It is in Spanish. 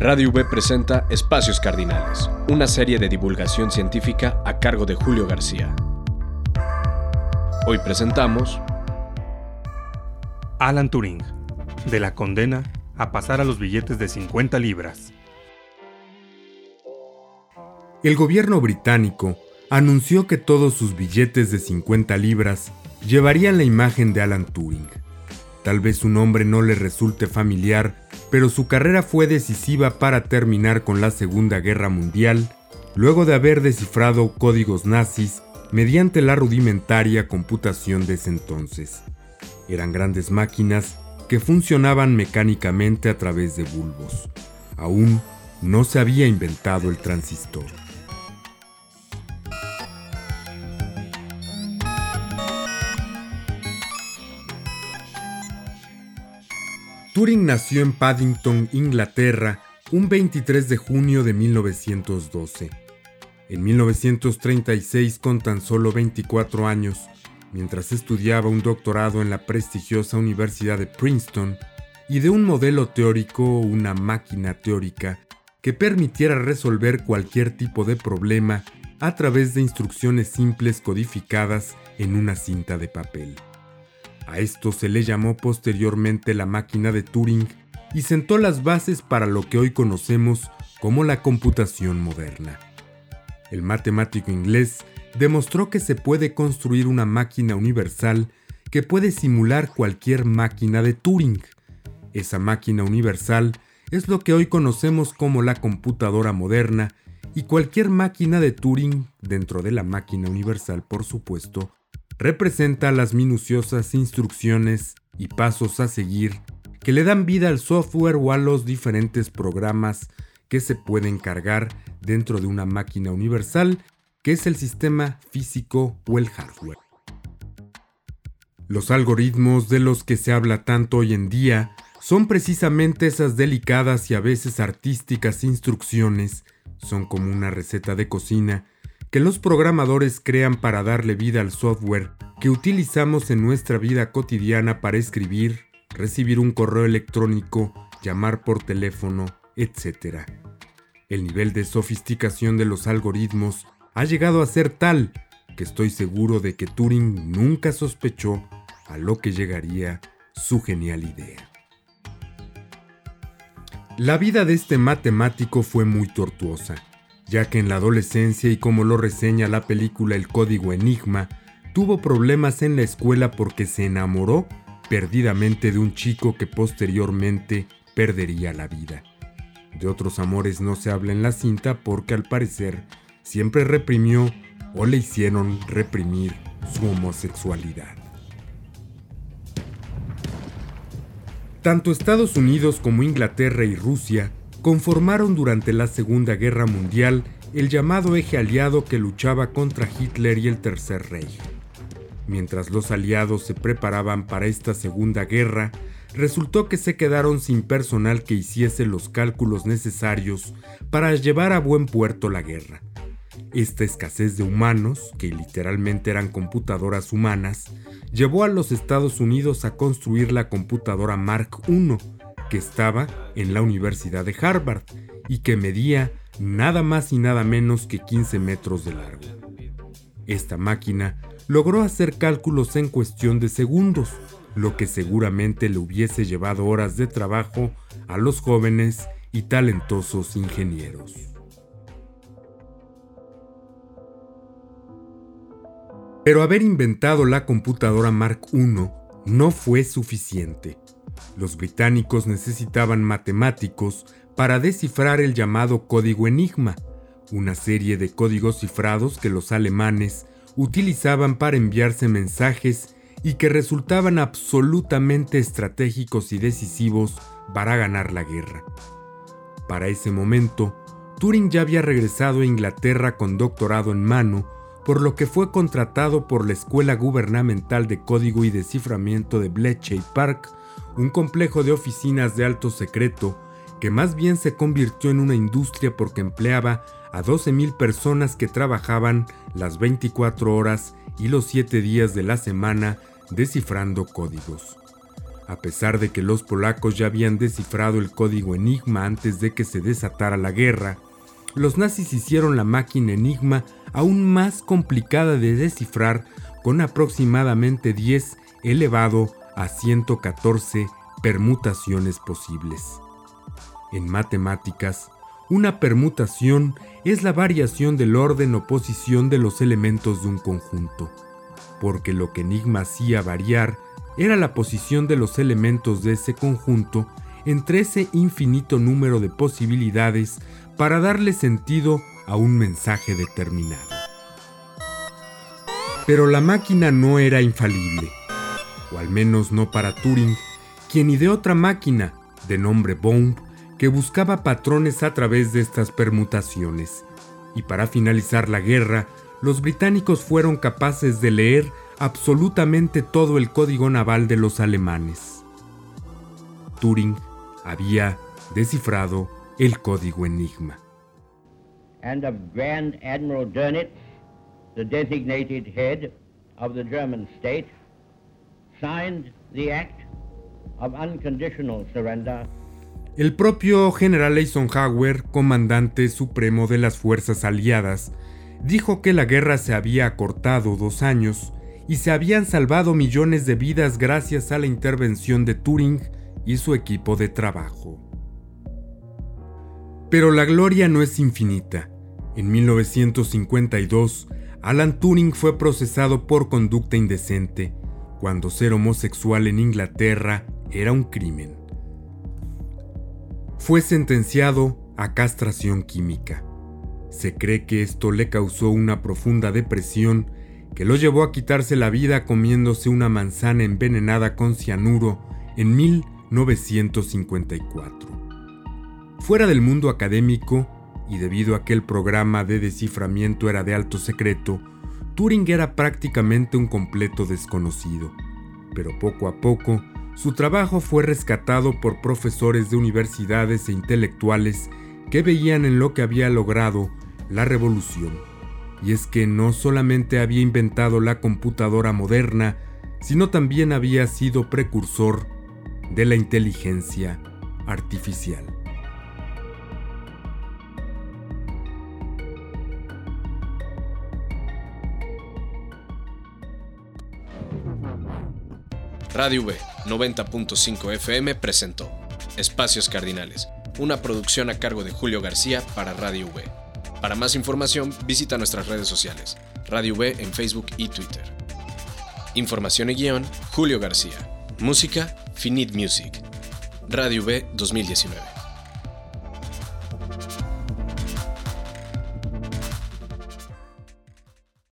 Radio V presenta Espacios Cardinales, una serie de divulgación científica a cargo de Julio García. Hoy presentamos Alan Turing, de la condena a pasar a los billetes de 50 libras. El gobierno británico anunció que todos sus billetes de 50 libras llevarían la imagen de Alan Turing. Tal vez su nombre no le resulte familiar, pero su carrera fue decisiva para terminar con la Segunda Guerra Mundial, luego de haber descifrado códigos nazis mediante la rudimentaria computación de ese entonces. Eran grandes máquinas que funcionaban mecánicamente a través de bulbos. Aún no se había inventado el transistor. Turing nació en Paddington, Inglaterra, un 23 de junio de 1912. En 1936, con tan solo 24 años, mientras estudiaba un doctorado en la prestigiosa Universidad de Princeton, y de un modelo teórico o una máquina teórica que permitiera resolver cualquier tipo de problema a través de instrucciones simples codificadas en una cinta de papel. A esto se le llamó posteriormente la máquina de Turing y sentó las bases para lo que hoy conocemos como la computación moderna. El matemático inglés demostró que se puede construir una máquina universal que puede simular cualquier máquina de Turing. Esa máquina universal es lo que hoy conocemos como la computadora moderna y cualquier máquina de Turing, dentro de la máquina universal por supuesto, representa las minuciosas instrucciones y pasos a seguir que le dan vida al software o a los diferentes programas que se pueden cargar dentro de una máquina universal que es el sistema físico o el hardware. Los algoritmos de los que se habla tanto hoy en día son precisamente esas delicadas y a veces artísticas instrucciones, son como una receta de cocina que los programadores crean para darle vida al software que utilizamos en nuestra vida cotidiana para escribir, recibir un correo electrónico, llamar por teléfono, etc. El nivel de sofisticación de los algoritmos ha llegado a ser tal que estoy seguro de que Turing nunca sospechó a lo que llegaría su genial idea. La vida de este matemático fue muy tortuosa ya que en la adolescencia y como lo reseña la película El Código Enigma, tuvo problemas en la escuela porque se enamoró perdidamente de un chico que posteriormente perdería la vida. De otros amores no se habla en la cinta porque al parecer siempre reprimió o le hicieron reprimir su homosexualidad. Tanto Estados Unidos como Inglaterra y Rusia conformaron durante la Segunda Guerra Mundial el llamado eje aliado que luchaba contra Hitler y el Tercer Reich. Mientras los aliados se preparaban para esta Segunda Guerra, resultó que se quedaron sin personal que hiciese los cálculos necesarios para llevar a buen puerto la guerra. Esta escasez de humanos, que literalmente eran computadoras humanas, llevó a los Estados Unidos a construir la computadora Mark I, que estaba en la Universidad de Harvard y que medía nada más y nada menos que 15 metros de largo. Esta máquina logró hacer cálculos en cuestión de segundos, lo que seguramente le hubiese llevado horas de trabajo a los jóvenes y talentosos ingenieros. Pero haber inventado la computadora Mark I no fue suficiente. Los británicos necesitaban matemáticos para descifrar el llamado código Enigma, una serie de códigos cifrados que los alemanes utilizaban para enviarse mensajes y que resultaban absolutamente estratégicos y decisivos para ganar la guerra. Para ese momento, Turing ya había regresado a Inglaterra con doctorado en mano, por lo que fue contratado por la Escuela Gubernamental de Código y Desciframiento de Bletchley Park un complejo de oficinas de alto secreto que más bien se convirtió en una industria porque empleaba a 12.000 personas que trabajaban las 24 horas y los 7 días de la semana descifrando códigos. A pesar de que los polacos ya habían descifrado el código Enigma antes de que se desatara la guerra, los nazis hicieron la máquina Enigma aún más complicada de descifrar con aproximadamente 10 elevado a 114 permutaciones posibles. En matemáticas, una permutación es la variación del orden o posición de los elementos de un conjunto, porque lo que Enigma hacía variar era la posición de los elementos de ese conjunto entre ese infinito número de posibilidades para darle sentido a un mensaje determinado. Pero la máquina no era infalible, o al menos no para Turing, quien ideó otra máquina, de nombre Bomb, que buscaba patrones a través de estas permutaciones. Y para finalizar la guerra, los británicos fueron capaces de leer absolutamente todo el código naval de los alemanes. Turing había descifrado el código Enigma. And of Grand Admiral Dönitz, the designated head of the German state, signed the act of unconditional surrender el propio general Eisenhower, comandante supremo de las fuerzas aliadas, dijo que la guerra se había acortado dos años y se habían salvado millones de vidas gracias a la intervención de Turing y su equipo de trabajo. Pero la gloria no es infinita. En 1952, Alan Turing fue procesado por conducta indecente, cuando ser homosexual en Inglaterra era un crimen fue sentenciado a castración química. Se cree que esto le causó una profunda depresión que lo llevó a quitarse la vida comiéndose una manzana envenenada con cianuro en 1954. Fuera del mundo académico, y debido a que el programa de desciframiento era de alto secreto, Turing era prácticamente un completo desconocido. Pero poco a poco, su trabajo fue rescatado por profesores de universidades e intelectuales que veían en lo que había logrado la revolución. Y es que no solamente había inventado la computadora moderna, sino también había sido precursor de la inteligencia artificial. Radio V 90.5 FM presentó Espacios Cardinales, una producción a cargo de Julio García para Radio V. Para más información, visita nuestras redes sociales, Radio V en Facebook y Twitter. Información y guion, Julio García. Música, Finite Music. Radio V 2019.